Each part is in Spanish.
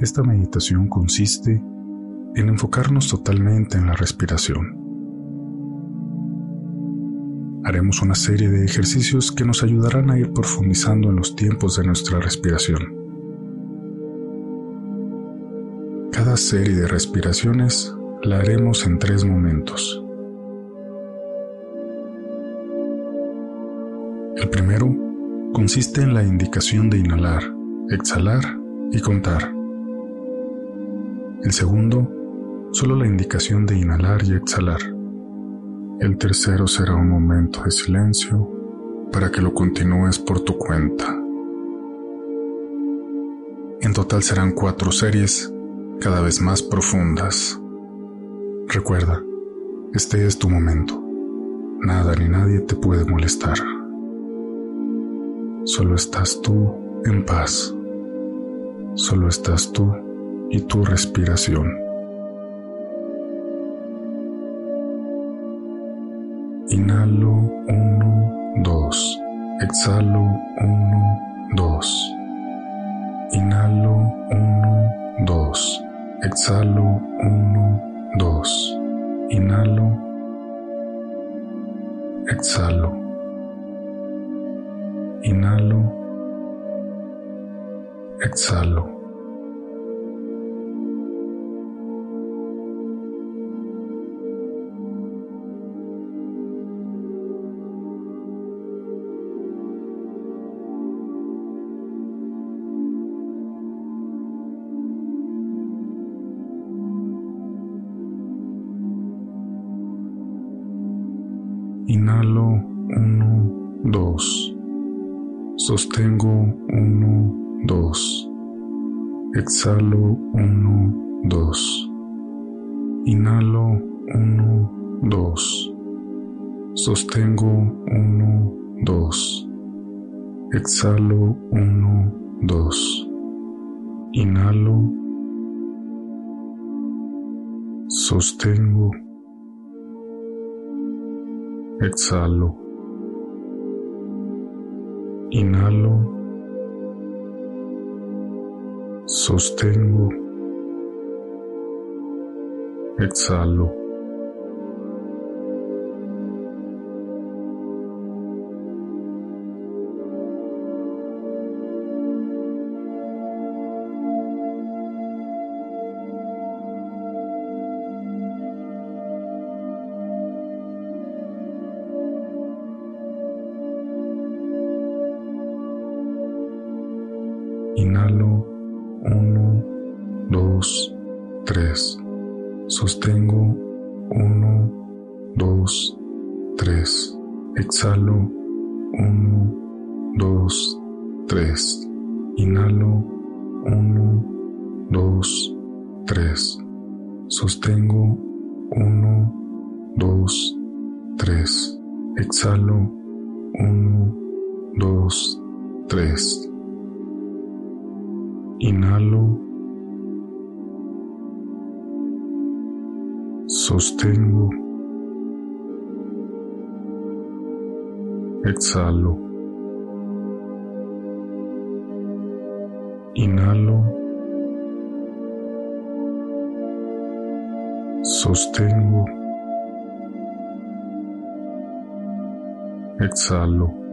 Esta meditación consiste en enfocarnos totalmente en la respiración. Haremos una serie de ejercicios que nos ayudarán a ir profundizando en los tiempos de nuestra respiración. Cada serie de respiraciones la haremos en tres momentos. El primero consiste en la indicación de inhalar, exhalar y contar. El segundo, solo la indicación de inhalar y exhalar. El tercero será un momento de silencio para que lo continúes por tu cuenta. En total serán cuatro series cada vez más profundas. Recuerda, este es tu momento. Nada ni nadie te puede molestar. Solo estás tú en paz. Solo estás tú y tu respiración. Inhalo 1, 2. Exhalo 1, 2. Inhalo 1, 2. Exhalo 1, 2. Inhalo. Exhalo. Inhalo. Exhalo. Inhalo uno, dos. Sostengo 1, 2. Exhalo 1, 2. Inhalo 1, 2. Sostengo 1, 2. Exhalo 1, 2. Inhalo. Sostengo. Exhalo. Inhalo. Sostengo. Exhalo. Inhalo 1, 2, 3. Sostengo 1, 2, 3. Exhalo 1, 2, 3. Inhalo 1, 2, 3. Sostengo 1, 2, 3. Exhalo 1, 2, 3. Inhalo. Sostengo. Exhalo. Inhalo. Sostengo. Exhalo.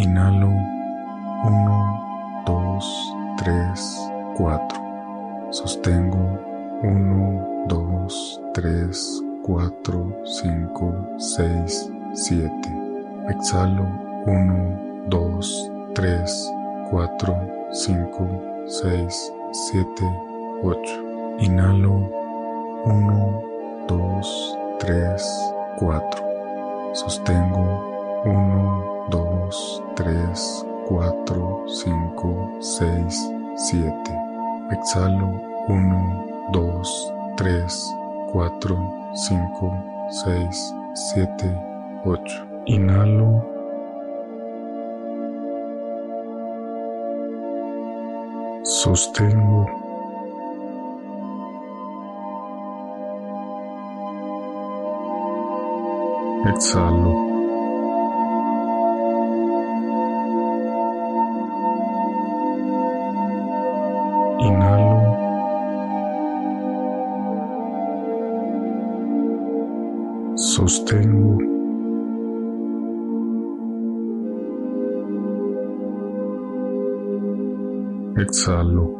Inhalo 1, 2, 3, 4. Sostengo 1, 2, 3, 4, 5, 6, 7. Exhalo 1, 2, 3, 4, 5, 6, 7, 8. Inhalo 1, 2, 3, 4. Sostengo 1, 2, 3, 4, 5, 6, 7. Exhalo 1, 2, 3, 4, 5, 6, 7, 8. Inhalo. Sostengo. Exhalo. Sostengo. Exhalo.